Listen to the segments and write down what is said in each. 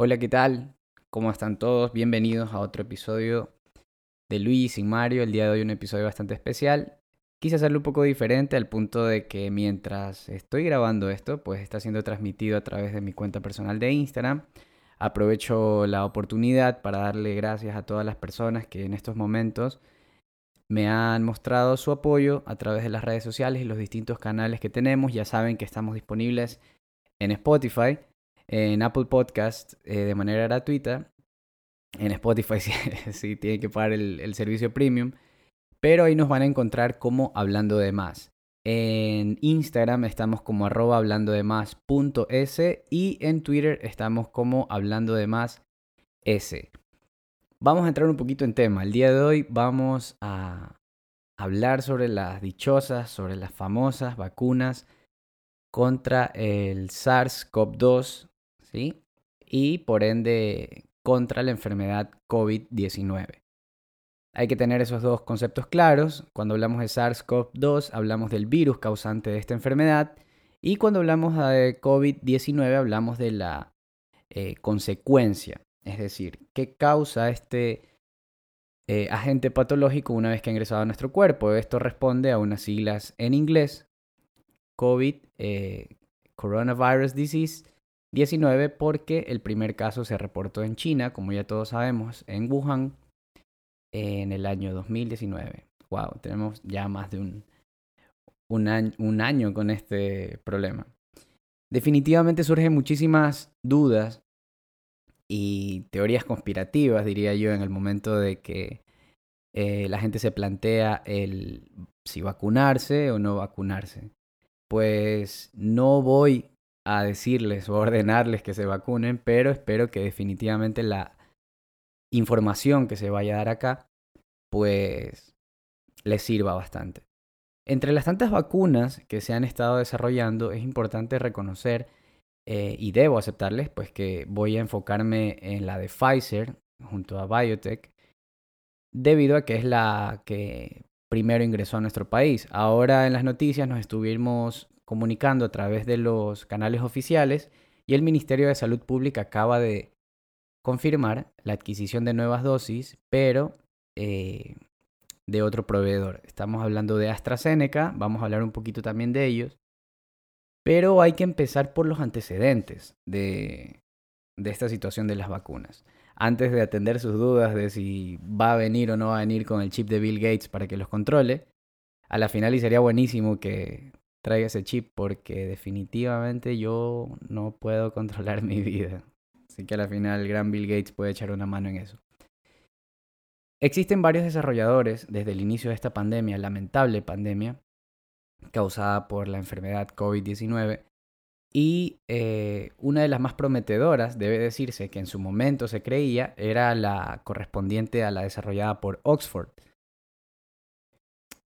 Hola, ¿qué tal? ¿Cómo están todos? Bienvenidos a otro episodio de Luis sin Mario. El día de hoy un episodio bastante especial. Quise hacerlo un poco diferente al punto de que mientras estoy grabando esto, pues está siendo transmitido a través de mi cuenta personal de Instagram. Aprovecho la oportunidad para darle gracias a todas las personas que en estos momentos me han mostrado su apoyo a través de las redes sociales y los distintos canales que tenemos. Ya saben que estamos disponibles en Spotify, en Apple Podcast eh, de manera gratuita. En Spotify sí, tienen que pagar el, servicio premium. Pero ahí nos van a encontrar como hablando de más. En Instagram estamos como arroba hablando de más y en Twitter estamos como hablando de más. Vamos a entrar un poquito en tema. El día de hoy vamos a hablar sobre las dichosas, sobre las famosas vacunas contra el SARS-CoV-2, ¿sí? Y por ende contra la enfermedad COVID-19. Hay que tener esos dos conceptos claros. Cuando hablamos de SARS-CoV-2 hablamos del virus causante de esta enfermedad y cuando hablamos de COVID-19 hablamos de la eh, consecuencia, es decir, qué causa este eh, agente patológico una vez que ha ingresado a nuestro cuerpo. Esto responde a unas siglas en inglés, COVID, eh, Coronavirus Disease 19, porque el primer caso se reportó en China, como ya todos sabemos, en Wuhan, en el año 2019. Wow, tenemos ya más de un, un, año, un año con este problema. Definitivamente surgen muchísimas dudas y teorías conspirativas, diría yo, en el momento de que eh, la gente se plantea el si vacunarse o no vacunarse. Pues no voy a decirles o ordenarles que se vacunen, pero espero que definitivamente la información que se vaya a dar acá, pues les sirva bastante. Entre las tantas vacunas que se han estado desarrollando, es importante reconocer eh, y debo aceptarles, pues que voy a enfocarme en la de Pfizer junto a Biotech, debido a que es la que primero ingresó a nuestro país. Ahora en las noticias nos estuvimos comunicando a través de los canales oficiales y el Ministerio de Salud Pública acaba de confirmar la adquisición de nuevas dosis, pero eh, de otro proveedor. Estamos hablando de AstraZeneca, vamos a hablar un poquito también de ellos, pero hay que empezar por los antecedentes de, de esta situación de las vacunas. Antes de atender sus dudas de si va a venir o no va a venir con el chip de Bill Gates para que los controle, a la final y sería buenísimo que traiga ese chip porque definitivamente yo no puedo controlar mi vida. Así que al final el gran Bill Gates puede echar una mano en eso. Existen varios desarrolladores desde el inicio de esta pandemia, lamentable pandemia, causada por la enfermedad COVID-19, y eh, una de las más prometedoras, debe decirse que en su momento se creía, era la correspondiente a la desarrollada por Oxford.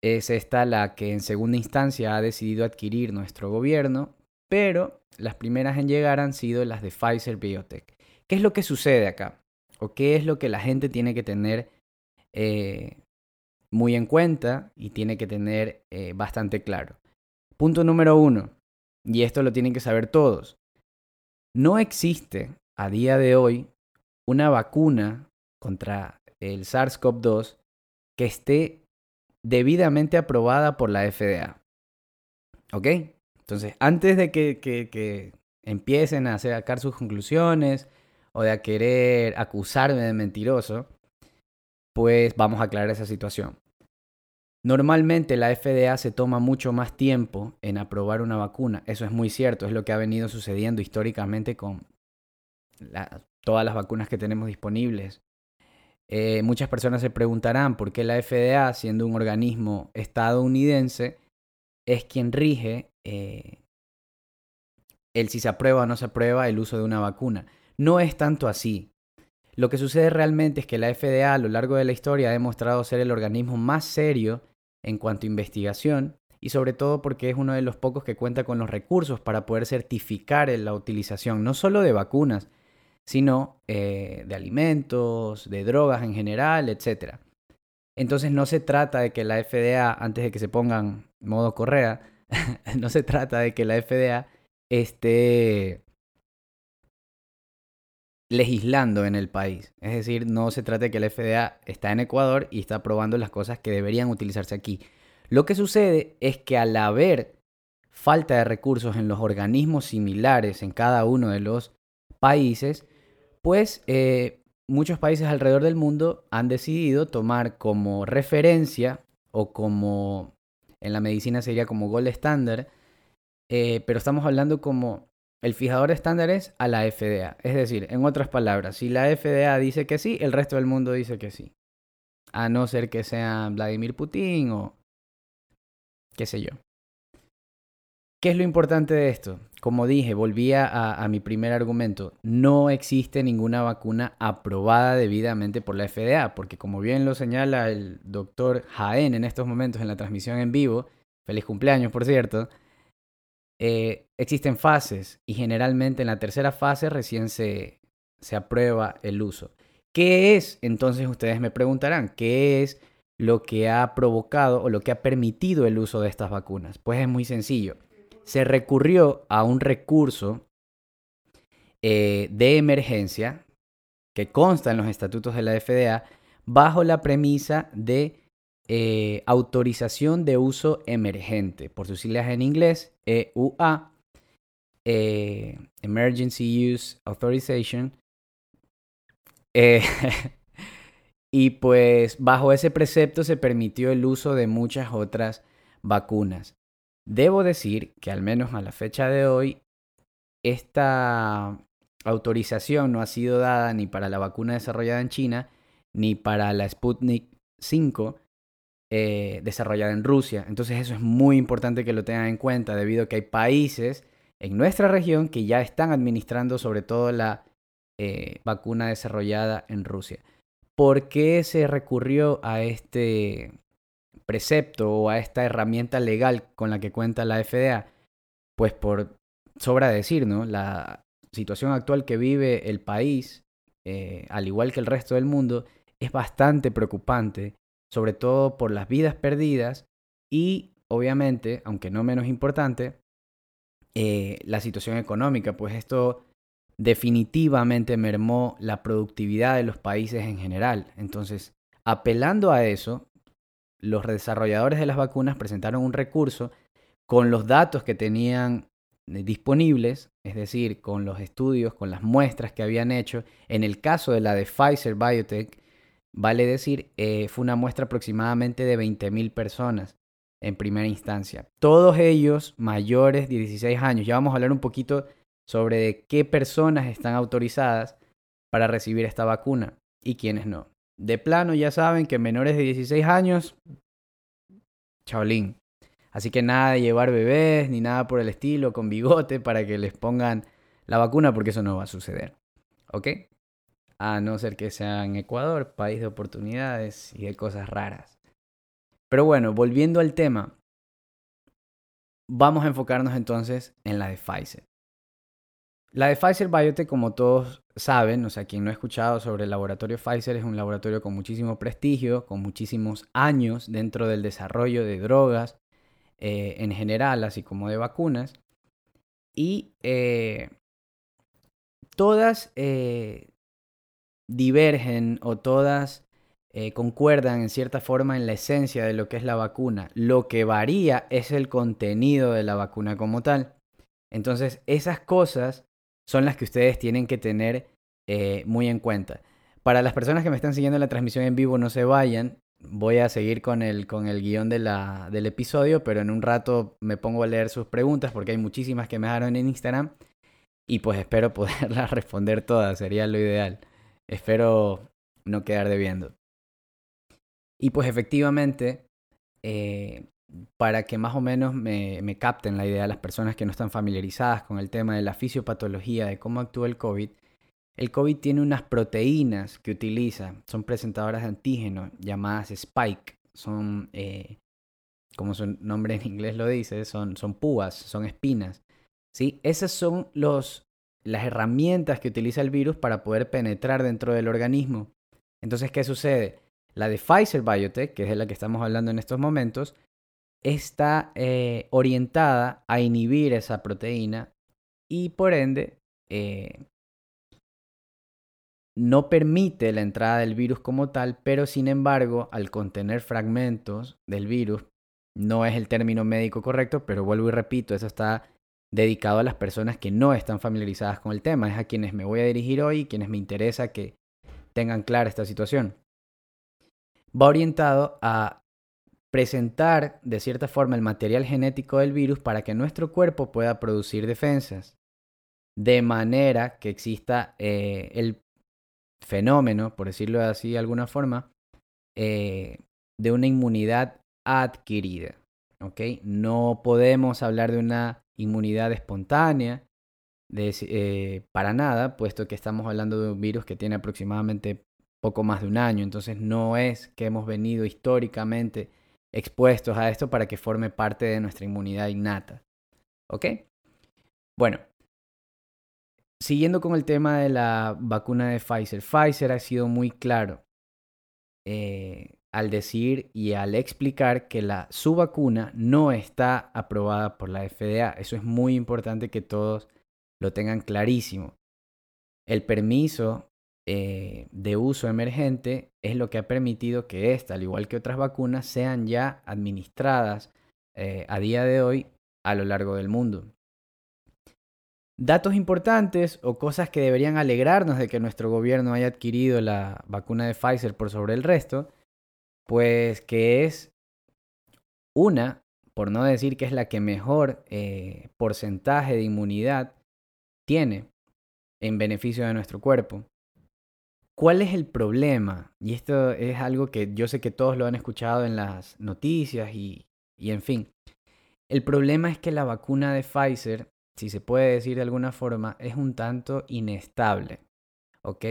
Es esta la que en segunda instancia ha decidido adquirir nuestro gobierno, pero las primeras en llegar han sido las de Pfizer Biotech. ¿Qué es lo que sucede acá? ¿O qué es lo que la gente tiene que tener eh, muy en cuenta y tiene que tener eh, bastante claro? Punto número uno, y esto lo tienen que saber todos. No existe a día de hoy una vacuna contra el SARS-CoV-2 que esté debidamente aprobada por la FDA. ¿Ok? Entonces, antes de que, empiecen a sacar sus conclusiones o de a querer acusarme de mentiroso, pues vamos a aclarar esa situación. Normalmente la FDA se toma mucho más tiempo en aprobar una vacuna. Eso es muy cierto, es lo que ha venido sucediendo históricamente con todas las vacunas que tenemos disponibles. Eh, muchas personas se preguntarán por qué la FDA, siendo un organismo estadounidense, es quien rige eh, el si se aprueba o no se aprueba el uso de una vacuna. No es tanto así. Lo que sucede realmente es que la FDA a lo largo de la historia ha demostrado ser el organismo más serio en cuanto a investigación y sobre todo porque es uno de los pocos que cuenta con los recursos para poder certificar la utilización no solo de vacunas, sino eh, de alimentos, de drogas en general, etc. Entonces no se trata de que la FDA, antes de que se pongan modo correa, no se trata de que la FDA esté legislando en el país. Es decir, no se trata de que la FDA está en Ecuador y está aprobando las cosas que deberían utilizarse aquí. Lo que sucede es que al haber falta de recursos en los organismos similares en cada uno de los países, pues muchos países alrededor del mundo han decidido tomar como referencia o como en la medicina sería como gold estándar, eh, pero estamos hablando como el fijador de estándares a la FDA. Es decir, en otras palabras, si la FDA dice que sí, el resto del mundo dice que sí. A no ser que sea Vladimir Putin o qué sé yo. ¿Qué es lo importante de esto? Como dije, volvía a, mi primer argumento. No existe ninguna vacuna aprobada debidamente por la FDA, porque como bien lo señala el doctor Jaén en estos momentos en la transmisión en vivo, feliz cumpleaños por cierto, eh, existen fases y generalmente en la tercera fase recién se, se aprueba el uso. ¿Qué es? Entonces ustedes me preguntarán, ¿qué es lo que ha provocado o lo que ha permitido el uso de estas vacunas? Pues es muy sencillo. Se recurrió a un recurso eh, de emergencia que consta en los estatutos de la FDA bajo la premisa de eh, autorización de uso emergente, por sus siglas en inglés, EUA, eh, Emergency Use Authorization. Y pues bajo ese precepto se permitió el uso de muchas otras vacunas. Debo decir que al menos a la fecha de hoy, esta autorización no ha sido dada ni para la vacuna desarrollada en China, ni para la Sputnik 5, eh, desarrollada en Rusia. Entonces eso es muy importante que lo tengan en cuenta debido a que hay países en nuestra región que ya están administrando sobre todo la eh, vacuna desarrollada en Rusia. ¿Por qué se recurrió a este precepto o a esta herramienta legal con la que cuenta la FDA? Pues por sobra decir, ¿no? La situación actual que vive el país, eh, al igual que el resto del mundo, es bastante preocupante sobre todo por las vidas perdidas y obviamente, aunque no menos importante, eh, la situación económica, pues esto definitivamente mermó la productividad de los países en general. Entonces, apelando a eso, los desarrolladores de las vacunas presentaron un recurso con los datos que tenían eh, disponibles, es decir, con los estudios, con las muestras que habían hecho. En el caso de la de Pfizer Biotech, Vale decir, eh, fue una muestra aproximadamente de 20.000 personas en primera instancia. Todos ellos mayores de 16 años. Ya vamos a hablar un poquito sobre qué personas están autorizadas para recibir esta vacuna y quiénes no. De plano ya saben que menores de 16 años, chaolín. Así que nada de llevar bebés ni nada por el estilo con bigote para que les pongan la vacuna porque eso no va a suceder. ¿Ok? a no ser que sea en Ecuador, país de oportunidades y de cosas raras. Pero bueno, volviendo al tema, vamos a enfocarnos entonces en la de Pfizer. La de Pfizer Biotech, como todos saben, o sea, quien no ha escuchado sobre el laboratorio Pfizer, es un laboratorio con muchísimo prestigio, con muchísimos años dentro del desarrollo de drogas eh, en general, así como de vacunas. Y eh, todas eh, divergen o todas concuerdan en cierta forma en la esencia de lo que es la vacuna. Lo que varía es el contenido de la vacuna como tal. Entonces, esas cosas son las que ustedes tienen que tener eh, muy en cuenta. Para las personas que me están siguiendo en la transmisión en vivo, no se vayan. Voy a seguir con el, con el guion de la, del episodio, pero en un rato me pongo a leer sus preguntas porque hay muchísimas que me dejaron en Instagram y pues espero poderlas responder todas, sería lo ideal. Espero no quedar debiendo. Y pues efectivamente, eh, para que más o menos me, capten la idea de las personas que no están familiarizadas con el tema de la fisiopatología, de cómo actúa el COVID, el COVID tiene unas proteínas que utiliza, son presentadoras de antígeno llamadas spike, son, eh, como su nombre en inglés lo dice, son, son púas, son espinas. ¿sí? Esas son los las herramientas que utiliza el virus para poder penetrar dentro del organismo. Entonces, ¿qué sucede? La de Pfizer Biotech, que es de la que estamos hablando en estos momentos, está eh, orientada a inhibir esa proteína y por ende eh, no permite la entrada del virus como tal, pero sin embargo, al contener fragmentos del virus, no es el término médico correcto, pero vuelvo y repito, eso está dedicado a las personas que no están familiarizadas con el tema, es a quienes me voy a dirigir hoy y quienes me interesa que tengan clara esta situación. Va orientado a presentar de cierta forma el material genético del virus para que nuestro cuerpo pueda producir defensas, de manera que exista eh, el fenómeno, por decirlo así de alguna forma, eh, de una inmunidad adquirida. No podemos hablar de una inmunidad espontánea eh, para nada, puesto que estamos hablando de un virus que tiene aproximadamente poco más de un año. Entonces no es que hemos venido históricamente expuestos a esto para que forme parte de nuestra inmunidad innata. ¿Ok? Bueno, siguiendo con el tema de la vacuna de Pfizer, Pfizer ha sido muy claro eh, al decir y al explicar que la, su vacuna no está aprobada por la FDA. Eso es muy importante que todos lo tengan clarísimo. El permiso eh, de uso emergente es lo que ha permitido que esta, al igual que otras vacunas, sean ya administradas eh, a día de hoy a lo largo del mundo. Datos importantes o cosas que deberían alegrarnos de que nuestro gobierno haya adquirido la vacuna de Pfizer por sobre el resto, pues que es una, por no decir que es la que mejor eh, porcentaje de inmunidad tiene en beneficio de nuestro cuerpo. ¿Cuál es el problema? Y esto es algo que yo sé que todos lo han escuchado en las noticias y, y en fin. El problema es que la vacuna de Pfizer si se puede decir de alguna forma, es un tanto inestable. ¿Ok?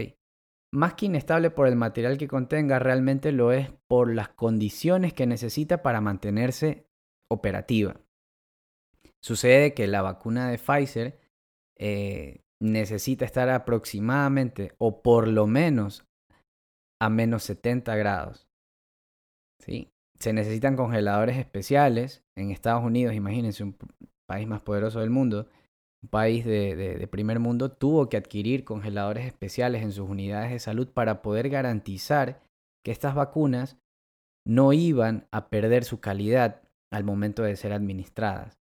Más que inestable por el material que contenga, realmente lo es por las condiciones que necesita para mantenerse operativa. Sucede que la vacuna de Pfizer eh, necesita estar aproximadamente o por lo menos a menos 70 grados. ¿Sí? Se necesitan congeladores especiales. En Estados Unidos, imagínense, un país más poderoso del mundo, un país de, primer mundo, tuvo que adquirir congeladores especiales en sus unidades de salud para poder garantizar que estas vacunas no iban a perder su calidad al momento de ser administradas.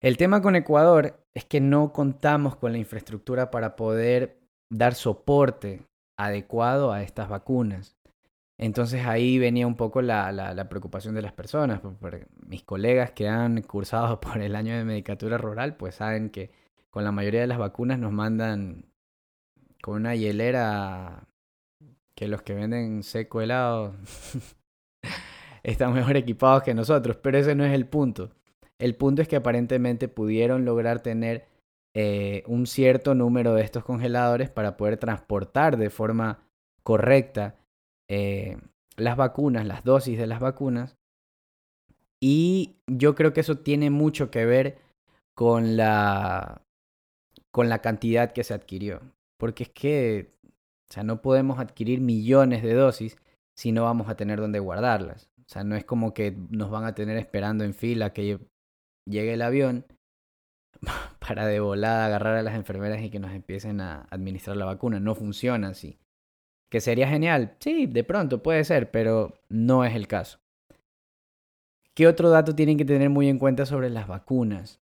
El tema con Ecuador es que no contamos con la infraestructura para poder dar soporte adecuado a estas vacunas. Entonces ahí venía un poco la, preocupación de las personas. mis colegas que han cursado por el año de medicatura rural, pues saben que con la mayoría de las vacunas nos mandan con una hielera que los que venden seco helado están mejor equipados que nosotros, pero ese no es el punto. El punto es que aparentemente pudieron lograr tener eh, un cierto número de estos congeladores para poder transportar de forma correcta eh, las vacunas, las dosis de las vacunas. Y yo creo que eso tiene mucho que ver con la, con la cantidad que se adquirió. Porque es que, o sea, no podemos adquirir millones de dosis si no vamos a tener dónde guardarlas. O sea, no es como que nos van a tener esperando en fila que llegue el avión para de volada agarrar a las enfermeras y que nos empiecen a administrar la vacuna. No funciona así. ¿Que sería genial? Sí, de pronto puede ser, pero no es el caso. ¿Qué otro dato tienen que tener muy en cuenta sobre las vacunas?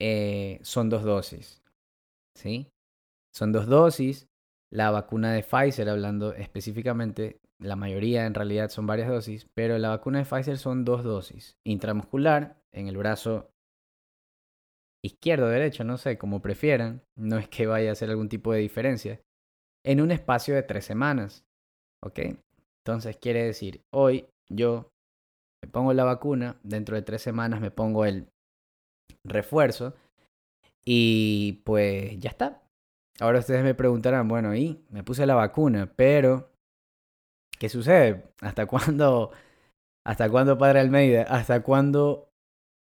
Eh, son dos dosis. ¿Sí? Son dos dosis. La vacuna de Pfizer, hablando específicamente, la mayoría en realidad son varias dosis, pero la vacuna de Pfizer son dos dosis. Intramuscular, en el brazo izquierdo derecho, no sé, como prefieran. No es que vaya a hacer algún tipo de diferencia en un espacio de tres semanas. ¿Ok? Entonces quiere decir, hoy yo me pongo la vacuna, dentro de tres semanas me pongo el refuerzo y pues ya está. Ahora ustedes me preguntarán, bueno, y me puse la vacuna, pero ¿qué sucede? ¿Hasta cuándo? ¿Hasta cuándo, padre Almeida? ¿Hasta cuándo?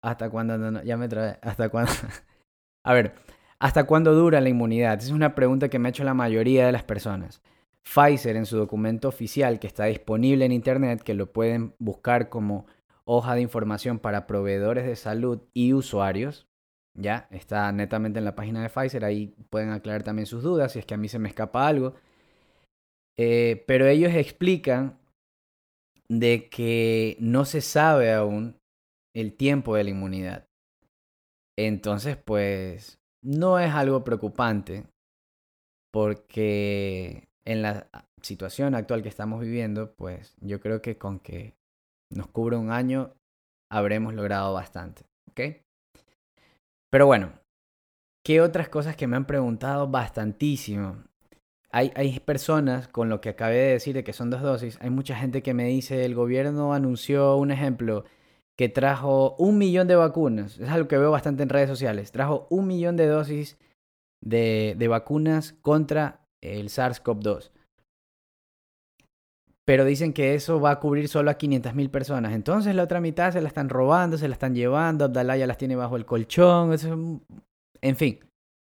¿Hasta cuándo? No, ya me trae. ¿Hasta cuándo? A ver, ¿Hasta cuándo dura la inmunidad? Esa es una pregunta que me ha hecho la mayoría de las personas. Pfizer en su documento oficial que está disponible en Internet, que lo pueden buscar como hoja de información para proveedores de salud y usuarios, Ya, está netamente en la página de Pfizer, ahí pueden aclarar también sus dudas si es que a mí se me escapa algo. Eh, pero ellos explican de que no se sabe aún el tiempo de la inmunidad. Entonces, pues, no es algo preocupante porque en la situación actual que estamos viviendo, pues yo creo que con que nos cubra un año habremos logrado bastante, ¿ok? Pero bueno, ¿qué otras cosas que me han preguntado bastantísimo? Hay, personas, con lo que acabé de decir de que son dos dosis, hay mucha gente que me dice, el gobierno anunció un ejemplo que trajo un millón de vacunas, es algo que veo bastante en redes sociales, trajo un millón de dosis de, de vacunas contra el SARS-CoV-2. Pero dicen que eso va a cubrir solo a 500.000 personas. Entonces la otra mitad se la están robando, se la están llevando, Abdalá ya las tiene bajo el colchón. Eso En fin,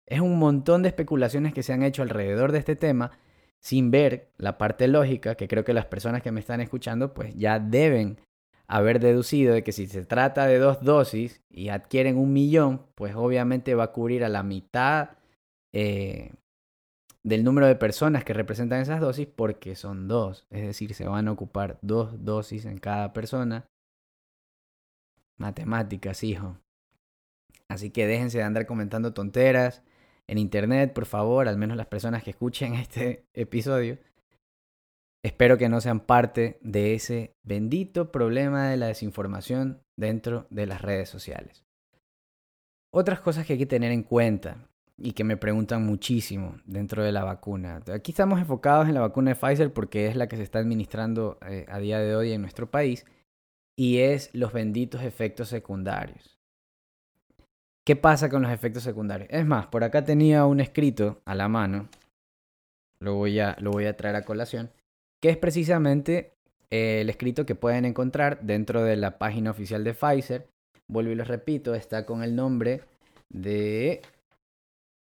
es un montón de especulaciones que se han hecho alrededor de este tema sin ver la parte lógica que creo que las personas que me están escuchando pues ya deben haber deducido de que si se trata de dos dosis y adquieren un millón, pues obviamente va a cubrir a la mitad eh, del número de personas que representan esas dosis porque son dos. Es decir, se van a ocupar dos dosis en cada persona. Matemáticas, hijo. Así que déjense de andar comentando tonteras en internet, por favor, al menos las personas que escuchen este episodio. Espero que no sean parte de ese bendito problema de la desinformación dentro de las redes sociales. Otras cosas que hay que tener en cuenta y que me preguntan muchísimo dentro de la vacuna. Aquí estamos enfocados en la vacuna de Pfizer porque es la que se está administrando eh, a día de hoy en nuestro país y es los benditos efectos secundarios. ¿Qué pasa con los efectos secundarios? Es más, por acá tenía un escrito a la mano, lo voy a, lo voy a traer a colación, que es precisamente eh, el escrito que pueden encontrar dentro de la página oficial de Pfizer. Vuelvo y lo repito, está con el nombre de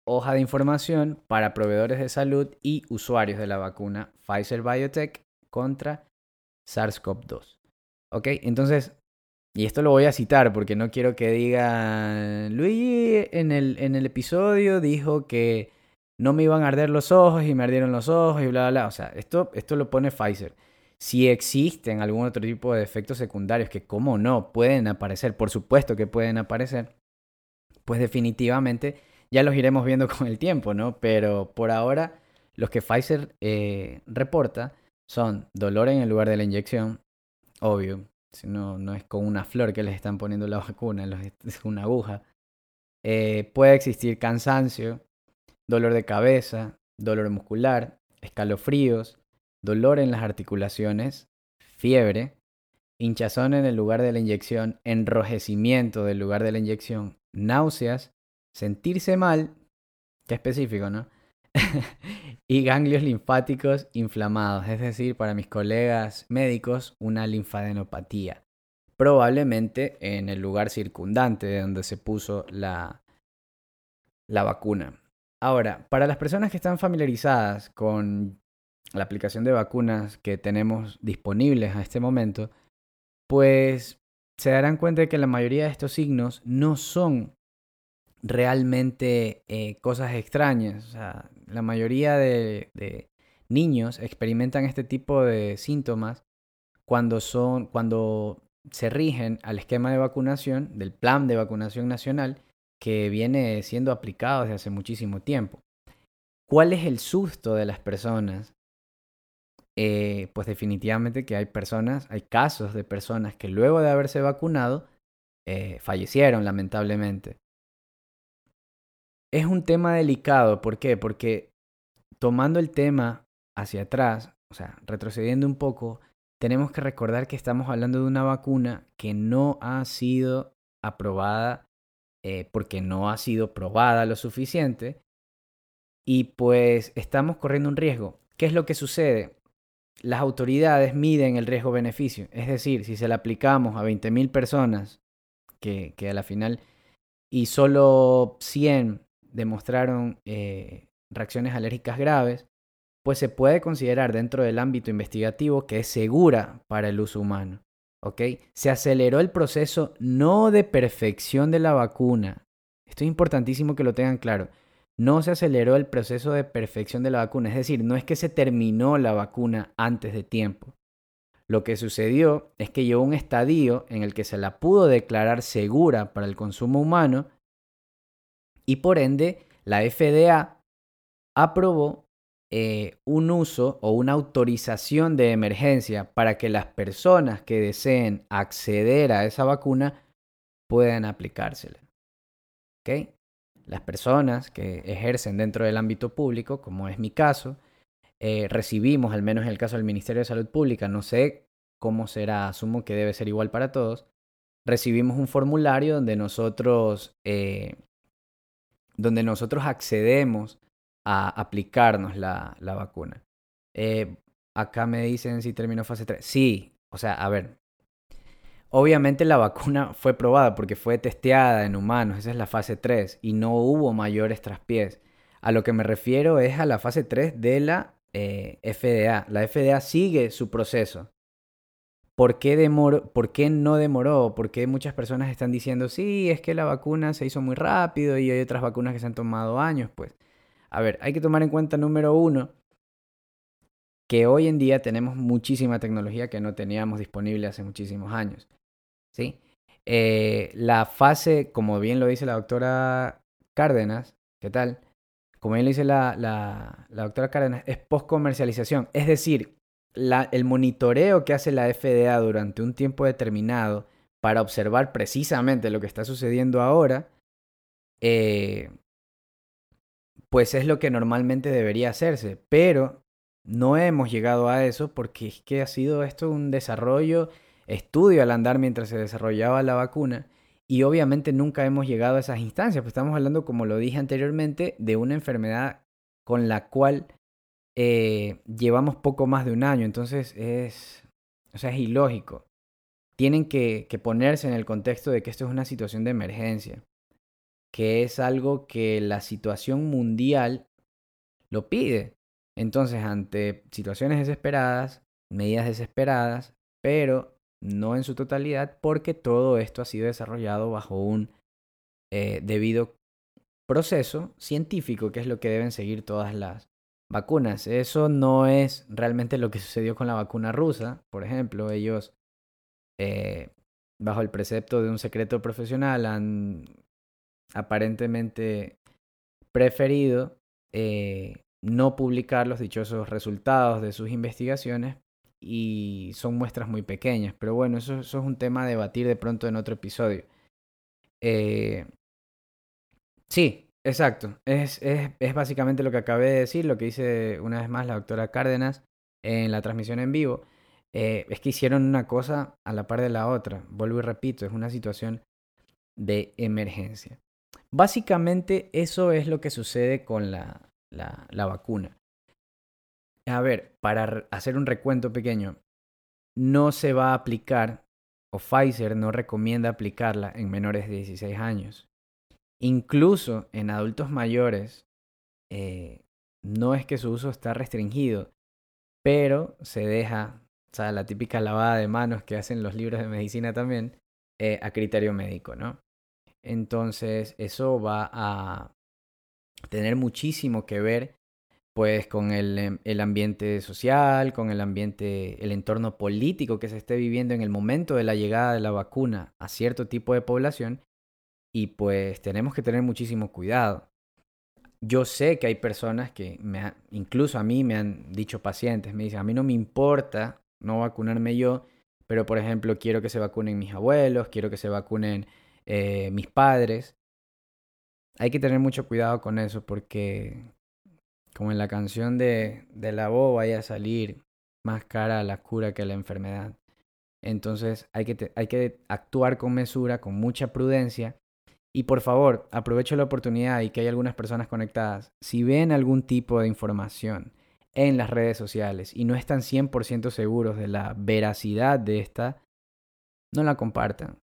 hoja de información para proveedores de salud y usuarios de la vacuna Pfizer Biotech contra SARS-CoV-2. ¿Ok? Entonces, y esto lo voy a citar porque no quiero que digan, Luis en el, en el episodio dijo que no me iban a arder los ojos y me ardieron los ojos y bla, bla, bla. O sea, esto, esto lo pone Pfizer. Si existen algún otro tipo de efectos secundarios que, como no, pueden aparecer, por supuesto que pueden aparecer, pues definitivamente ya los iremos viendo con el tiempo, ¿no? Pero por ahora, los que Pfizer eh, reporta son dolor en el lugar de la inyección, obvio, si no, no es con una flor que les están poniendo la vacuna, es una aguja. Eh, puede existir cansancio, dolor de cabeza, dolor muscular, escalofríos, dolor en las articulaciones, fiebre, hinchazón en el lugar de la inyección, enrojecimiento del lugar de la inyección, náuseas, sentirse mal, qué específico, ¿no? y ganglios linfáticos inflamados, es decir, para mis colegas médicos, una linfadenopatía, probablemente en el lugar circundante de donde se puso la, la vacuna. Ahora, para las personas que están familiarizadas con la aplicación de vacunas que tenemos disponibles a este momento, pues se darán cuenta de que la mayoría de estos signos no son realmente eh, cosas extrañas. La mayoría de, niños experimentan este tipo de síntomas cuando son, cuando se rigen al esquema de vacunación del plan de vacunación nacional que viene siendo aplicado desde hace muchísimo tiempo. ¿Cuál es el susto de las personas? Eh, pues definitivamente que hay personas, hay casos de personas que luego de haberse vacunado eh, fallecieron lamentablemente es un tema delicado. ¿Por qué? Porque tomando el tema hacia atrás, o sea, retrocediendo un poco, tenemos que recordar que estamos hablando de una vacuna que no ha sido aprobada eh, porque no ha sido probada lo suficiente. Y pues estamos corriendo un riesgo. ¿Qué es lo que sucede? Las autoridades miden el riesgo-beneficio. Es decir, si se la aplicamos a 20.000 personas, que, a la final, y solo 100 demostraron eh, reacciones alérgicas graves, pues se puede considerar dentro del ámbito investigativo que es segura para el uso humano. Se aceleró el proceso no de perfección de la vacuna. Esto es importantísimo que lo tengan claro. No se aceleró el proceso de perfección de la vacuna, es decir, no es que se terminó la vacuna antes de tiempo. Lo que sucedió es que llegó un estadio en el que se la pudo declarar segura para el consumo humano y por ende la FDA aprobó eh, un uso o una autorización de emergencia para que las personas que deseen acceder a esa vacuna puedan aplicársela. ¿Ok? Las personas que ejercen dentro del ámbito público, como es mi caso, eh, recibimos, al menos en el caso del Ministerio de Salud Pública, no sé cómo será, asumo que debe ser igual para todos, recibimos un formulario donde nosotros, eh, donde nosotros accedemos a aplicarnos la, la vacuna. Eh, acá me dicen si terminó fase 3. Sí, o sea, a ver. Obviamente la vacuna fue probada porque fue testeada en humanos, esa es la fase 3, y no hubo mayores traspiés. A lo que me refiero es a la fase 3 de la eh, FDA. La FDA sigue su proceso. ¿Por qué, ¿Por qué no demoró? ¿Por qué muchas personas están diciendo, sí, es que la vacuna se hizo muy rápido y hay otras vacunas que se han tomado años? Pues a ver, hay que tomar en cuenta, número uno, que hoy en día tenemos muchísima tecnología que no teníamos disponible hace muchísimos años. ¿sí? Eh, la fase, como bien lo dice la doctora Cárdenas, ¿qué tal? Como bien lo dice la, la, doctora Cárdenas, es post-comercialización. Es decir, el monitoreo que hace la FDA durante un tiempo determinado para observar precisamente lo que está sucediendo ahora, eh, pues es lo que normalmente debería hacerse, pero no hemos llegado a eso porque es que ha sido esto un desarrollo, estudio al andar mientras se desarrollaba la vacuna y obviamente nunca hemos llegado a esas instancias, pues estamos hablando, como lo dije anteriormente, de una enfermedad con la cual eh, llevamos poco más de un año, entonces es, o sea, es ilógico. Tienen que ponerse en el contexto de que esto es una situación de emergencia que es algo que la situación mundial lo pide. Entonces, ante situaciones desesperadas, medidas desesperadas, pero no en su totalidad, porque todo esto ha sido desarrollado bajo un eh, debido proceso científico, que es lo que deben seguir todas las vacunas. Eso no es realmente lo que sucedió con la vacuna rusa, por ejemplo. Ellos, eh, bajo el precepto de un secreto profesional, han aparentemente preferido eh, no publicar los dichosos resultados de sus investigaciones y son muestras muy pequeñas. Pero bueno, eso, es un tema a debatir de pronto en otro episodio. Eh, sí, exacto. Es, es, es, básicamente lo que acabé de decir, lo que dice una vez más la doctora Cárdenas en la transmisión en vivo. Eh, es que hicieron una cosa a la par de la otra. Vuelvo y repito, es una situación de emergencia. Básicamente eso es lo que sucede con la, la, vacuna. A ver, para hacer un recuento pequeño, no se va a aplicar, o Pfizer no recomienda aplicarla en menores de 16 años. Incluso en adultos mayores, eh, no es que su uso está restringido, pero se deja, o sea, la típica lavada de manos que hacen los libros de medicina también, eh, a criterio médico, ¿no? Entonces eso va a tener muchísimo que ver pues con el, em, el, ambiente social, con el ambiente, el entorno político que se esté viviendo en el momento de la llegada de la vacuna a cierto tipo de población y pues tenemos que tener muchísimo cuidado. Yo sé que hay personas que me incluso a mí me han dicho pacientes, me dicen, a mí no me importa no vacunarme yo, pero por ejemplo quiero que se vacunen mis abuelos, quiero que se vacunen eh, mis padres. Hay que tener mucho cuidado con eso porque, como en la canción de, de la voz, vaya a salir más cara la cura que la enfermedad. Entonces hay que, hay que actuar con mesura, con mucha prudencia. Y por favor, aprovecho la oportunidad y que hay algunas personas conectadas. Si ven algún tipo de información en las redes sociales y no están 100% seguros de la veracidad de esta, no la compartan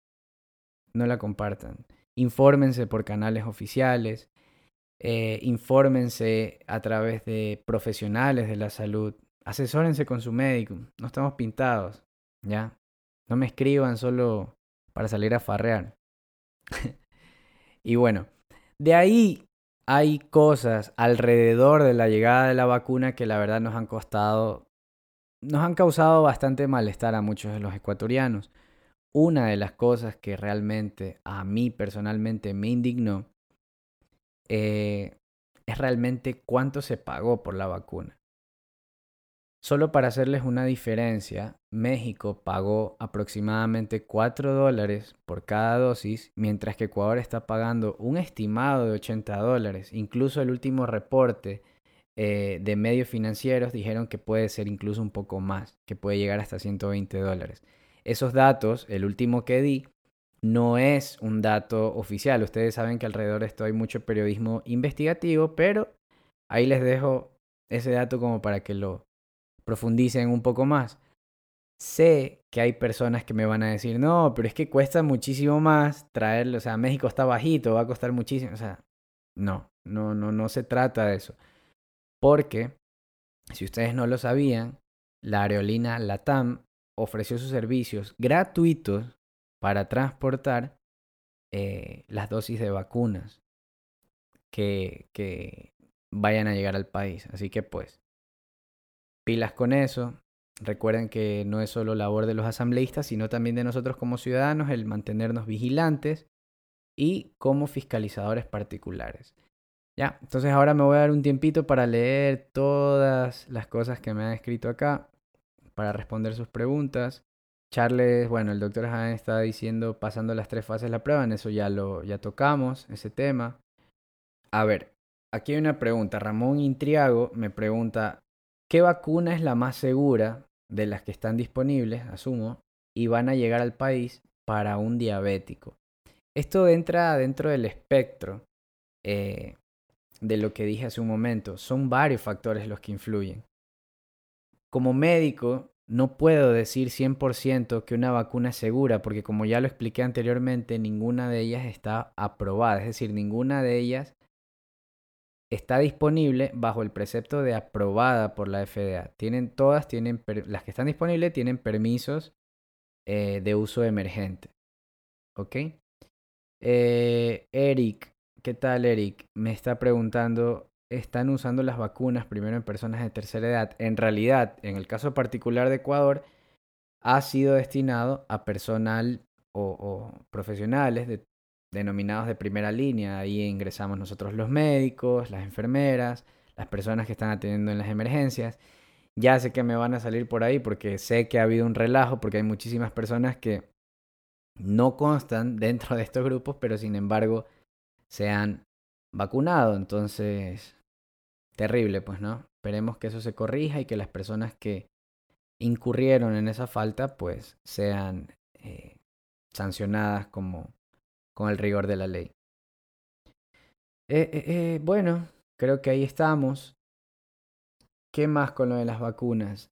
no la compartan. Infórmense por canales oficiales, eh, infórmense a través de profesionales de la salud, asesórense con su médico, no estamos pintados, ¿ya? No me escriban solo para salir a farrear. y bueno, De ahí hay cosas alrededor de la llegada de la vacuna que la verdad nos han costado, nos han causado bastante malestar a muchos de los ecuatorianos. Una de las cosas que realmente a mí personalmente me indignó eh, es realmente cuánto se pagó por la vacuna. Solo para hacerles una diferencia, México pagó aproximadamente 4 dólares por cada dosis, mientras que Ecuador está pagando un estimado de 80 dólares. Incluso el último reporte eh, de medios financieros dijeron que puede ser incluso un poco más, que puede llegar hasta 120 dólares. Esos datos, el último que di, no es un dato oficial. Ustedes saben que alrededor de esto hay mucho periodismo investigativo, pero ahí les dejo ese dato como para que lo profundicen un poco más. Sé que hay personas que me van a decir, no, pero es que cuesta muchísimo más traerlo, o sea, México está bajito, va a costar muchísimo, o sea, no, no, no, no se trata de eso. Porque, si ustedes no lo sabían, la aerolínea LATAM ofreció sus servicios gratuitos para transportar eh, las dosis de vacunas que, que vayan a llegar al país. Así que pues, pilas con eso. Recuerden que no es solo labor de los asambleístas, sino también de nosotros como ciudadanos el mantenernos vigilantes y como fiscalizadores particulares. Ya, entonces ahora me voy a dar un tiempito para leer todas las cosas que me han escrito acá, para responder sus preguntas. Charles, bueno, el doctor Han está diciendo pasando las tres fases la prueba, en eso ya lo ya tocamos, ese tema. A ver, aquí hay una pregunta. Ramón Intriago me pregunta, ¿qué vacuna es la más segura de las que están disponibles, asumo, y van a llegar al país para un diabético? Esto entra dentro del espectro eh, de lo que dije hace un momento. Son varios factores los que influyen. Como médico, no puedo decir 100% que una vacuna es segura, porque como ya lo expliqué anteriormente, ninguna de ellas está aprobada, es decir, ninguna de ellas está disponible bajo el precepto de aprobada por la FDA. Tienen todas, tienen las que están disponibles tienen permisos eh, de uso emergente. ¿Ok? Eh, Eric, ¿qué tal Eric? Me está preguntando están usando las vacunas primero en personas de tercera edad. En realidad, en el caso particular de Ecuador, ha sido destinado a personal o, profesionales denominados de primera línea. Ahí ingresamos nosotros los médicos, las enfermeras, las personas que están atendiendo en las emergencias. Ya sé que me van a salir por ahí porque sé que ha habido un relajo, porque hay muchísimas personas que no constan dentro de estos grupos, pero sin embargo se han vacunado. Entonces, terrible, pues, ¿no? Esperemos que eso se corrija y que las personas que incurrieron en esa falta, pues, sean eh, sancionadas como con el rigor de la ley. Eh, eh, bueno, creo que ahí estamos. ¿Qué más con lo de las vacunas?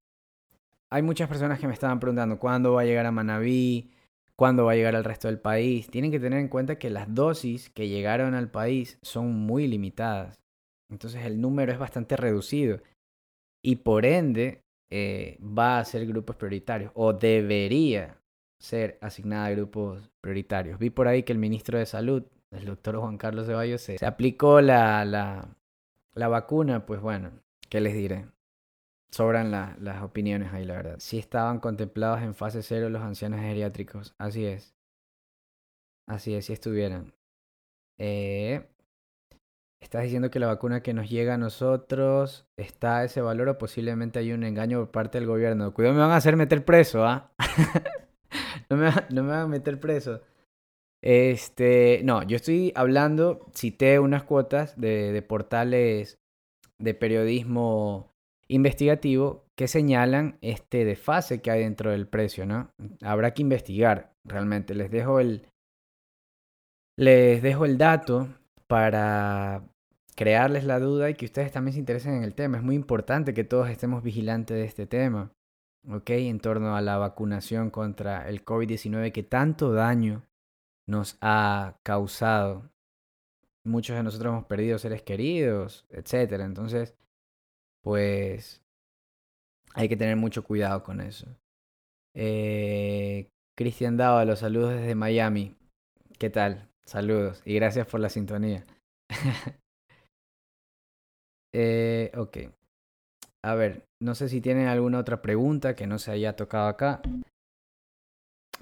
Hay muchas personas que me estaban preguntando cuándo va a llegar a Manabí, cuándo va a llegar al resto del país. Tienen que tener en cuenta que las dosis que llegaron al país son muy limitadas. Entonces el número es bastante reducido y por ende eh, va a ser grupos prioritarios o debería ser asignada a grupos prioritarios. Vi por ahí que el ministro de Salud, el doctor Juan Carlos Ceballos, se, aplicó la, la, la, vacuna, pues bueno, ¿qué les diré? Sobran las opiniones ahí, la verdad. Sí estaban contemplados en fase cero los ancianos geriátricos, así es. Así es, si estuvieran. Eh, Estás diciendo que la vacuna que nos llega a nosotros está a ese valor o posiblemente hay un engaño por parte del gobierno. Cuidado, me van a hacer meter preso, ¿ah? no, me, van a meter preso. Este, no, yo estoy hablando, cité unas cuotas de, de portales de periodismo investigativo que señalan este desfase que hay dentro del precio, ¿no? Habrá que investigar realmente. Les dejo el, les dejo el dato para crearles la duda y que ustedes también se interesen en el tema. Es muy importante que todos estemos vigilantes de este tema, ¿ok? En torno a la vacunación contra el COVID-19 que tanto daño nos ha causado. Muchos de nosotros hemos perdido seres queridos, etc. Entonces, pues hay que tener mucho cuidado con eso. Eh, Cristian Dava, los saludos desde Miami. ¿Qué tal? Saludos y gracias por la sintonía. eh, ok. A ver, no sé si tienen alguna otra pregunta que no se haya tocado acá.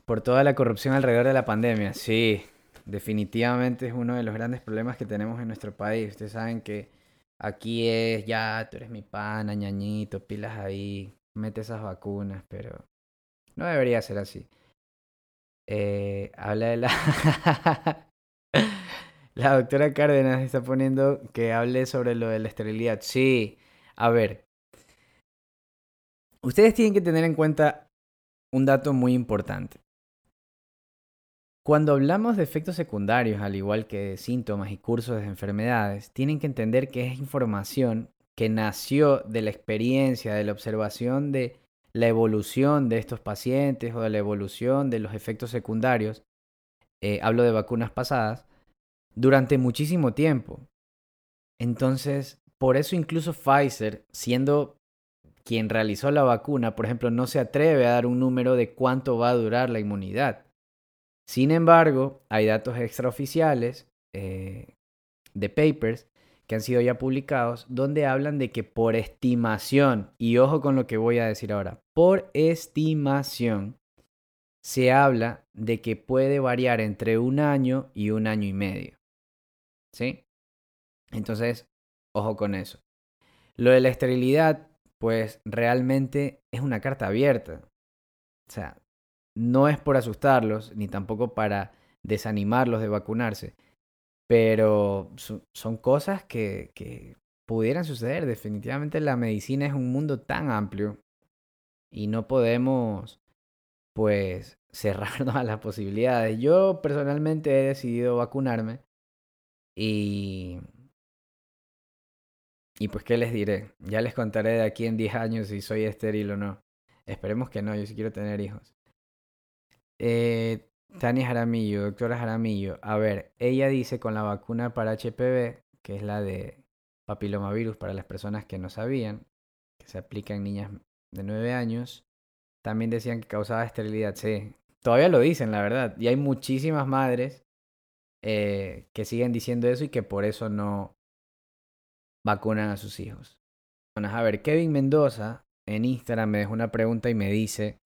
Por toda la corrupción alrededor de la pandemia. Sí, definitivamente es uno de los grandes problemas que tenemos en nuestro país. Ustedes saben que aquí es ya, tú eres mi pana, ñañito, pilas ahí, mete esas vacunas, pero no debería ser así. Eh, habla de la... la doctora Cárdenas está poniendo que hable sobre lo de la esterilidad. Sí, a ver. Ustedes tienen que tener en cuenta un dato muy importante. Cuando hablamos de efectos secundarios, al igual que de síntomas y cursos de enfermedades, tienen que entender que es información que nació de la experiencia, de la observación de la evolución de estos pacientes o de la evolución de los efectos secundarios, eh, hablo de vacunas pasadas, durante muchísimo tiempo. Entonces, por eso incluso Pfizer, siendo quien realizó la vacuna, por ejemplo, no se atreve a dar un número de cuánto va a durar la inmunidad. Sin embargo, hay datos extraoficiales eh, de papers que han sido ya publicados donde hablan de que por estimación, y ojo con lo que voy a decir ahora, por estimación se habla de que puede variar entre un año y un año y medio. ¿Sí? Entonces, ojo con eso. Lo de la esterilidad, pues realmente es una carta abierta. O sea, no es por asustarlos, ni tampoco para desanimarlos de vacunarse, pero son cosas que, que pudieran suceder. Definitivamente la medicina es un mundo tan amplio y no podemos, pues, cerrarnos a las posibilidades. Yo personalmente he decidido vacunarme y... Y pues, ¿qué les diré? Ya les contaré de aquí en 10 años si soy estéril o no. Esperemos que no, yo sí quiero tener hijos. Eh, Tania Jaramillo, doctora Jaramillo. A ver, ella dice con la vacuna para HPV, que es la de papilomavirus para las personas que no sabían, que se aplica en niñas de 9 años, también decían que causaba esterilidad. Sí, todavía lo dicen, la verdad. Y hay muchísimas madres eh, que siguen diciendo eso y que por eso no vacunan a sus hijos. A ver, Kevin Mendoza en Instagram me dejó una pregunta y me dice,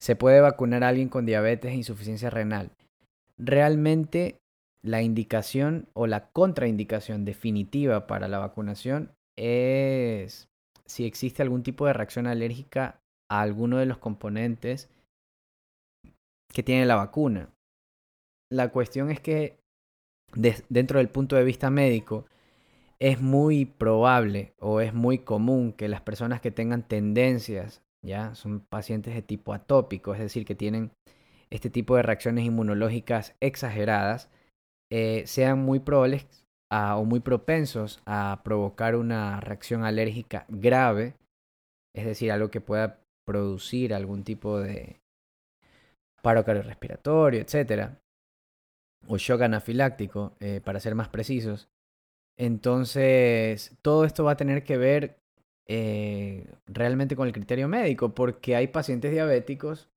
¿Se puede vacunar a alguien con diabetes e insuficiencia renal? Realmente la indicación o la contraindicación definitiva para la vacunación es si existe algún tipo de reacción alérgica a alguno de los componentes que tiene la vacuna. La cuestión es que dentro del punto de vista médico es muy probable o es muy común que las personas que tengan tendencias ¿ya? Son pacientes de tipo atópico, es decir, que tienen este tipo de reacciones inmunológicas exageradas, eh, sean muy probables o muy propensos a provocar una reacción alérgica grave, es decir, algo que pueda producir algún tipo de paro cardiorrespiratorio, etc. O shock anafiláctico, eh, para ser más precisos. Entonces, todo esto va a tener que ver eh, realmente con el criterio médico, porque hay pacientes diabéticos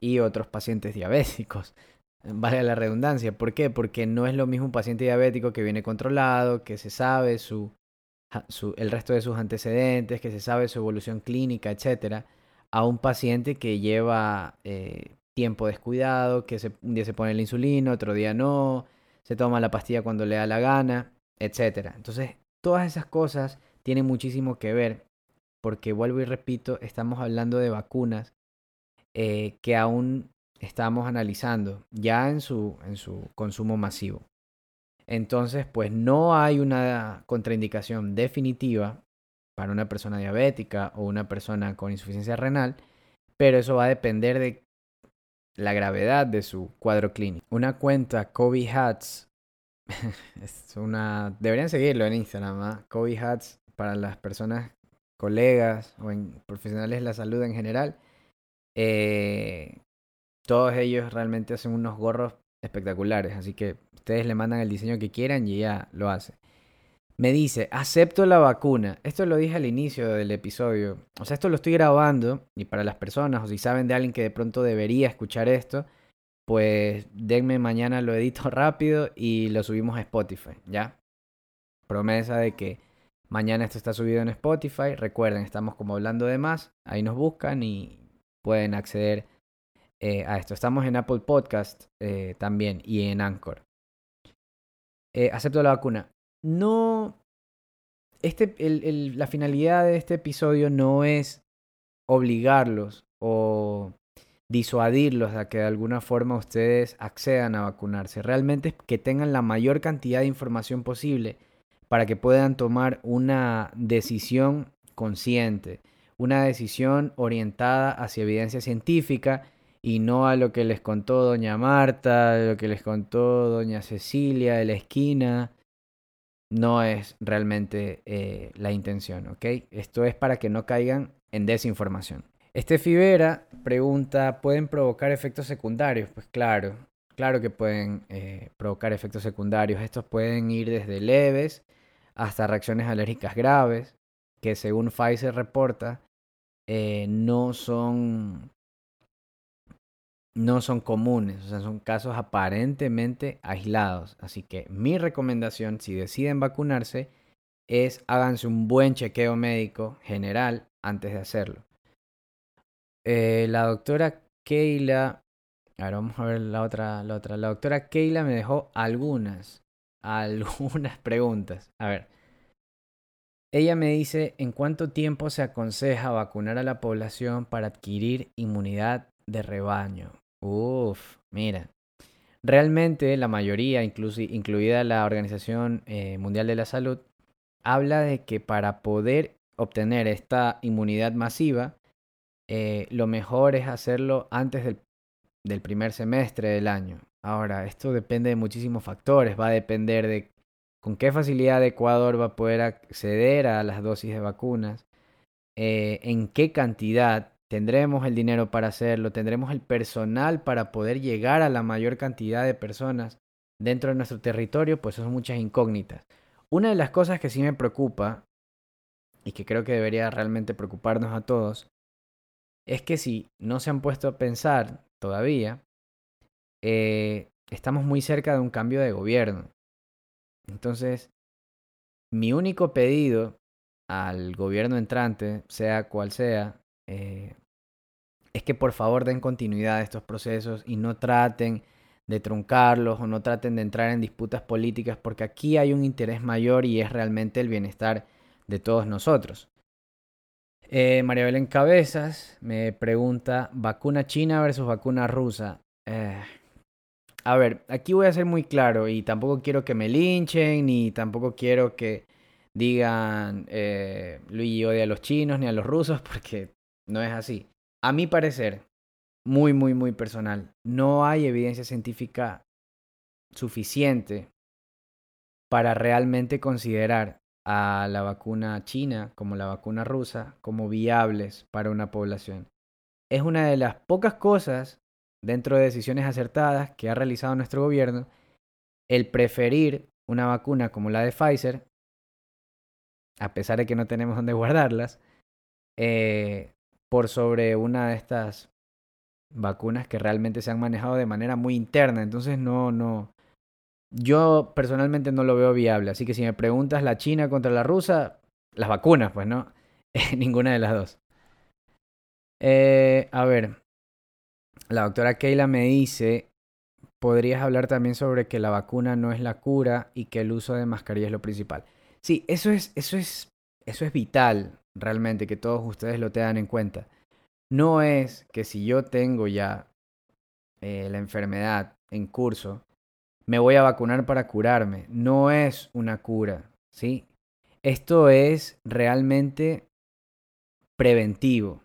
y otros pacientes diabéticos. Vale la redundancia. ¿Por qué? Porque no es lo mismo un paciente diabético que viene controlado, que se sabe su, el resto de sus antecedentes, que se sabe su evolución clínica, etcétera, a un paciente que lleva eh, tiempo descuidado, que se, un día se pone la insulina, otro día no, se toma la pastilla cuando le da la gana, etcétera. Entonces, todas esas cosas tiene muchísimo que ver, porque vuelvo y repito, estamos hablando de vacunas eh, que aún estamos analizando ya en su, en su consumo masivo. Entonces, pues no hay una contraindicación definitiva para una persona diabética o una persona con insuficiencia renal, pero eso va a depender de la gravedad de su cuadro clínico. Una cuenta Kobe Hats es una deberían seguirlo en Instagram, ¿ah? Kobe Hats para las personas, colegas o en profesionales de la salud en general, eh, todos ellos realmente hacen unos gorros espectaculares. Así que ustedes le mandan el diseño que quieran y ya lo hace. Me dice, acepto la vacuna. Esto lo dije al inicio del episodio. O sea, esto lo estoy grabando y para las personas, o si saben de alguien que de pronto debería escuchar esto, pues denme mañana lo edito rápido y lo subimos a Spotify, ¿ya? promesa de que mañana esto está subido en Spotify. Recuerden, estamos como hablando de más. Ahí nos buscan y pueden acceder eh, a esto. Estamos en Apple Podcast eh, también y en Anchor. Eh, acepto la vacuna. No. Este, la finalidad de este episodio no es obligarlos o disuadirlos a que de alguna forma ustedes accedan a vacunarse. Realmente es que tengan la mayor cantidad de información posible para que puedan tomar una decisión consciente, una decisión orientada hacia evidencia científica y no a lo que les contó doña Marta, lo que les contó doña Cecilia de la esquina. No es realmente eh, la intención, ¿ok? Esto es para que no caigan en desinformación. Este Fibera pregunta, ¿pueden provocar efectos secundarios? Pues claro, claro que pueden eh, provocar efectos secundarios. Estos pueden ir desde leves hasta reacciones alérgicas graves, que según Pfizer reporta, eh, no son no son comunes, o sea, son casos aparentemente aislados. Así que mi recomendación, si deciden vacunarse, es háganse un buen chequeo médico general antes de hacerlo. Eh, la doctora Keila, ahora vamos a ver la otra, la otra. La doctora Keila me dejó algunas, algunas preguntas. A ver. Ella me dice, ¿en cuánto tiempo se aconseja vacunar a la población para adquirir inmunidad de rebaño? Uf, mira. Realmente la mayoría, incluida la Organización eh, Mundial de la Salud, habla de que para poder obtener esta inmunidad masiva, eh, lo mejor es hacerlo antes del, primer semestre del año. Ahora, esto depende de muchísimos factores, va a depender de con qué facilidad Ecuador va a poder acceder a las dosis de vacunas, eh, en qué cantidad tendremos el dinero para hacerlo, tendremos el personal para poder llegar a la mayor cantidad de personas dentro de nuestro territorio, pues son muchas incógnitas. Una de las cosas que sí me preocupa y que creo que debería realmente preocuparnos a todos, es que si no se han puesto a pensar todavía, eh, estamos muy cerca de un cambio de gobierno. Entonces, mi único pedido al gobierno entrante, sea cual sea, eh, es que por favor den continuidad a estos procesos y no traten de truncarlos o no traten de entrar en disputas políticas, porque aquí hay un interés mayor y es realmente el bienestar de todos nosotros. Eh, María Belén Cabezas me pregunta, ¿vacuna china versus vacuna rusa? Eh, a ver, aquí voy a ser muy claro y tampoco quiero que me linchen, ni tampoco quiero que digan eh, Luigi odia a los chinos ni a los rusos, porque no es así. A mi parecer, muy, muy, muy personal, no hay evidencia científica suficiente para realmente considerar a la vacuna china como la vacuna rusa como viables para una población. Es una de las pocas cosas dentro de decisiones acertadas que ha realizado nuestro gobierno el preferir una vacuna como la de Pfizer, a pesar de que no tenemos dónde guardarlas, eh, por sobre una de estas vacunas que realmente se han manejado de manera muy interna. Entonces no, no, yo personalmente no lo veo viable, así que si me preguntas la China contra la rusa, las vacunas, pues no, ninguna de las dos. Eh, a ver, la doctora Keila me dice, podrías hablar también sobre que la vacuna no es la cura y que el uso de mascarilla es lo principal. Sí, eso es, eso es, eso es vital realmente que todos ustedes lo tengan en cuenta. No es que si yo tengo ya eh, la enfermedad en curso, me voy a vacunar para curarme. No es una cura, ¿sí? Esto es realmente preventivo.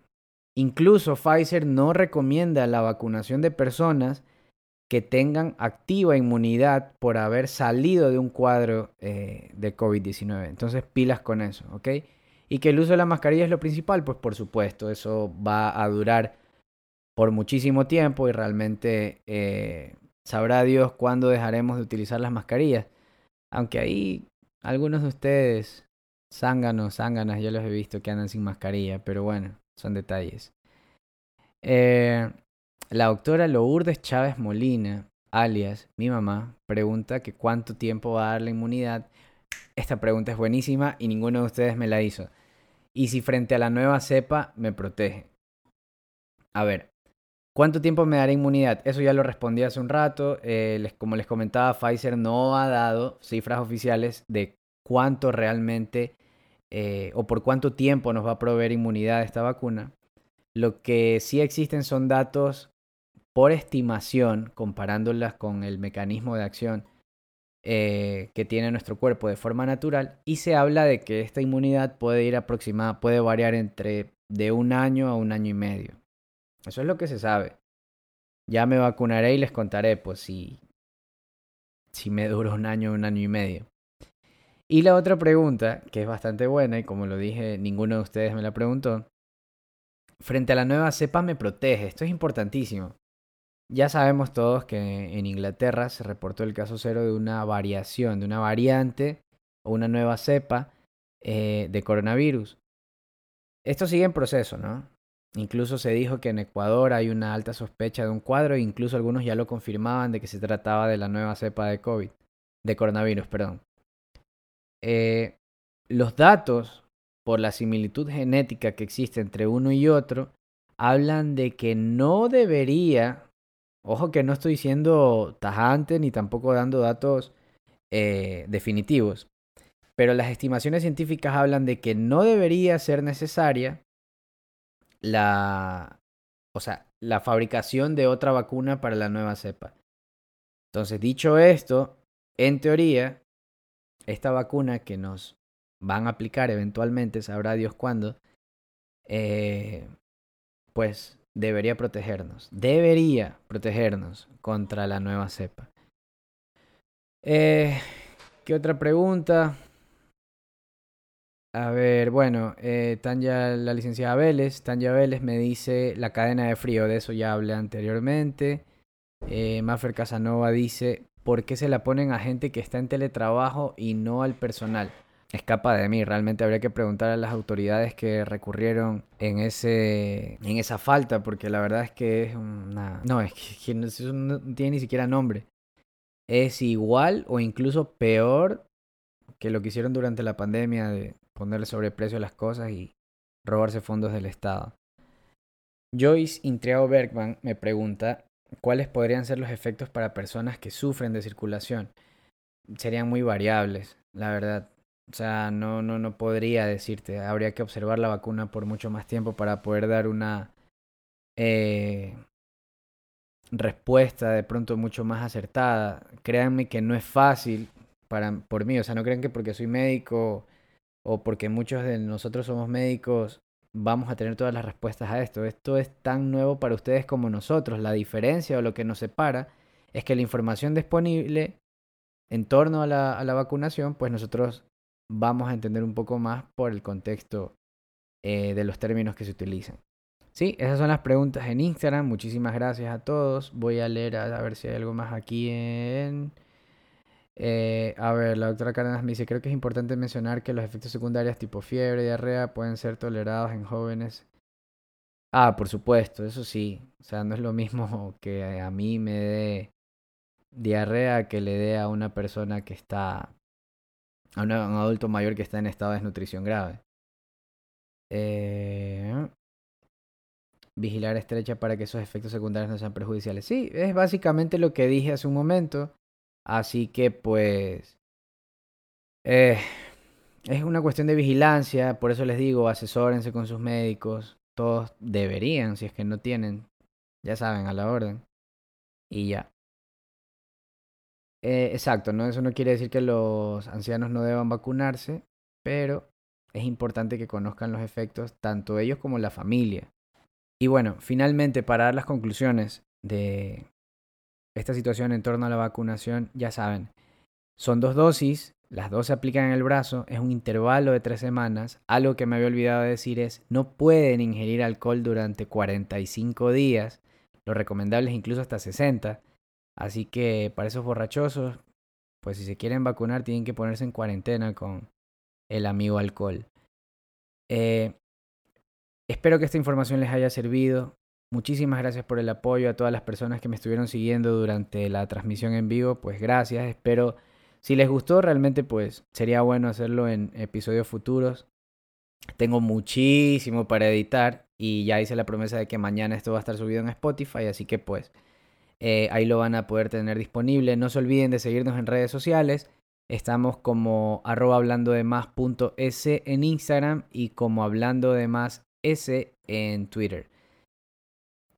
Incluso Pfizer no recomienda la vacunación de personas que tengan activa inmunidad por haber salido de un cuadro eh, de COVID-19. Entonces, pilas con eso, ¿ok? Y que el uso de la mascarilla es lo principal, pues por supuesto, eso va a durar por muchísimo tiempo y realmente eh, Sabrá Dios cuándo dejaremos de utilizar las mascarillas. Aunque ahí algunos de ustedes, zánganos, zánganas, yo los he visto que andan sin mascarilla, pero bueno, son detalles. Eh, la doctora Lourdes Chávez Molina, alias mi mamá, pregunta que cuánto tiempo va a dar la inmunidad. Esta pregunta es buenísima y ninguno de ustedes me la hizo. ¿Y si frente a la nueva cepa me protege? A ver, ¿cuánto tiempo me dará inmunidad? Eso ya lo respondí hace un rato. Eh, como les comentaba, Pfizer no ha dado cifras oficiales de cuánto realmente eh, o por cuánto tiempo nos va a proveer inmunidad esta vacuna. Lo que sí existen son datos por estimación, comparándolas con el mecanismo de acción eh, que tiene nuestro cuerpo de forma natural, y se habla de que esta inmunidad puede ir aproximada, puede variar entre de un año a un año y medio. Eso es lo que se sabe. Ya me vacunaré y les contaré, pues, si, si me dura un año un año y medio. Y la otra pregunta, que es bastante buena, y como lo dije, ninguno de ustedes me la preguntó. Frente a la nueva cepa me protege. Esto es importantísimo. Ya sabemos todos que en Inglaterra se reportó el caso cero de una variación, de una variante o una nueva cepa eh, de coronavirus. Esto sigue en proceso, ¿no? Incluso se dijo que en Ecuador hay una alta sospecha de un cuadro e incluso algunos ya lo confirmaban de que se trataba de la nueva cepa de COVID, de coronavirus, perdón. Eh, los datos, por la similitud genética que existe entre uno y otro, hablan de que no debería, ojo que no estoy siendo tajante ni tampoco dando datos eh, definitivos, pero las estimaciones científicas hablan de que no debería ser necesaria la, o sea, la fabricación de otra vacuna para la nueva cepa. Entonces, dicho esto, en teoría, esta vacuna que nos van a aplicar eventualmente, sabrá Dios cuándo, eh, pues debería protegernos. Debería protegernos contra la nueva cepa. Eh, ¿Qué otra pregunta? A ver, bueno, eh, Tanya, la licenciada Vélez, Tanya Vélez me dice la cadena de frío, de eso ya hablé anteriormente. Eh, Maffer Casanova dice, ¿por qué se la ponen a gente que está en teletrabajo y no al personal? Escapa de mí, realmente habría que preguntar a las autoridades que recurrieron en, ese, en esa falta, porque la verdad es que es una... No, es que, no tiene ni siquiera nombre. Es igual o incluso peor que lo que hicieron durante la pandemia de ponerle sobreprecio a las cosas y robarse fondos del Estado. Joyce Intriago Bergman me pregunta cuáles podrían ser los efectos para personas que sufren de circulación. Serían muy variables, la verdad. O sea, no, no, no podría decirte. Habría que observar la vacuna por mucho más tiempo para poder dar una eh, respuesta de pronto mucho más acertada. Créanme que no es fácil para, por mí. O sea, no crean que porque soy médico o porque muchos de nosotros somos médicos, vamos a tener todas las respuestas a esto. Esto es tan nuevo para ustedes como nosotros. La diferencia o lo que nos separa es que la información disponible en torno a la, a vacunación, pues nosotros vamos a entender un poco más por el contexto eh, de los términos que se utilizan. Sí, esas son las preguntas en Instagram. Muchísimas gracias a todos. Voy a leer a ver si hay algo más aquí en eh, a ver, la doctora Cárdenas me dice, creo que es importante mencionar que los efectos secundarios tipo fiebre, diarrea pueden ser tolerados en jóvenes. Ah, por supuesto, eso sí. O sea, no es lo mismo que a mí me dé diarrea que le dé a una persona que está, a un adulto mayor que está en estado de desnutrición grave. Eh, vigilar estrecha para que esos efectos secundarios no sean perjudiciales. Sí, es básicamente lo que dije hace un momento. Así que pues eh, es una cuestión de vigilancia, por eso les digo, asesórense con sus médicos, todos deberían, si es que no tienen, ya saben, a la orden. Y ya. Eh, exacto, ¿no? Eso no quiere decir que los ancianos no deban vacunarse, pero es importante que conozcan los efectos, tanto ellos como la familia. Y bueno, finalmente, para dar las conclusiones de, esta situación en torno a la vacunación, ya saben, son dos dosis, las dos se aplican en el brazo, es un intervalo de tres semanas. Algo que me había olvidado de decir es, no pueden ingerir alcohol durante 45 días, lo recomendable es incluso hasta 60. Así que para esos borrachosos, pues si se quieren vacunar tienen que ponerse en cuarentena con el amigo alcohol. Eh, espero que esta información les haya servido. Muchísimas gracias por el apoyo a todas las personas que me estuvieron siguiendo durante la transmisión en vivo. Pues gracias. Espero Si les gustó, realmente pues sería bueno hacerlo en episodios futuros. Tengo muchísimo para editar y ya hice la promesa de que mañana esto va a estar subido en Spotify, así que pues eh, ahí lo van a poder tener disponible. No se olviden de seguirnos en redes sociales. Estamos como arroba hablando de más en Instagram y como hablando de más s en Twitter.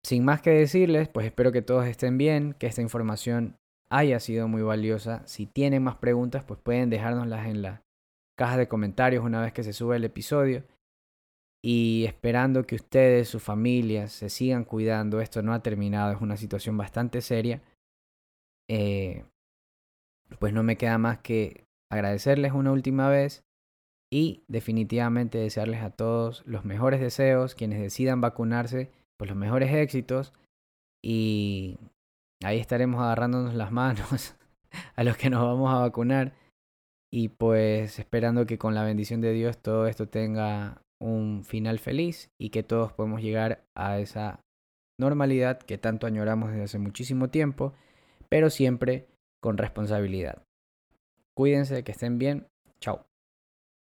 Sin más que decirles, pues espero que todos estén bien, que esta información haya sido muy valiosa. Si tienen más preguntas, pues pueden dejárnoslas en la caja de comentarios una vez que se sube el episodio. Y esperando que ustedes, sus familias, se sigan cuidando. Esto no ha terminado, es una situación bastante seria. Eh, pues no me queda más que agradecerles una última vez y definitivamente desearles a todos los mejores deseos, quienes decidan vacunarse, pues los mejores éxitos y ahí estaremos agarrándonos las manos a los que nos vamos a vacunar y pues esperando que con la bendición de Dios todo esto tenga un final feliz y que todos podamos llegar a esa normalidad que tanto añoramos desde hace muchísimo tiempo, pero siempre con responsabilidad. Cuídense, que estén bien. Chao.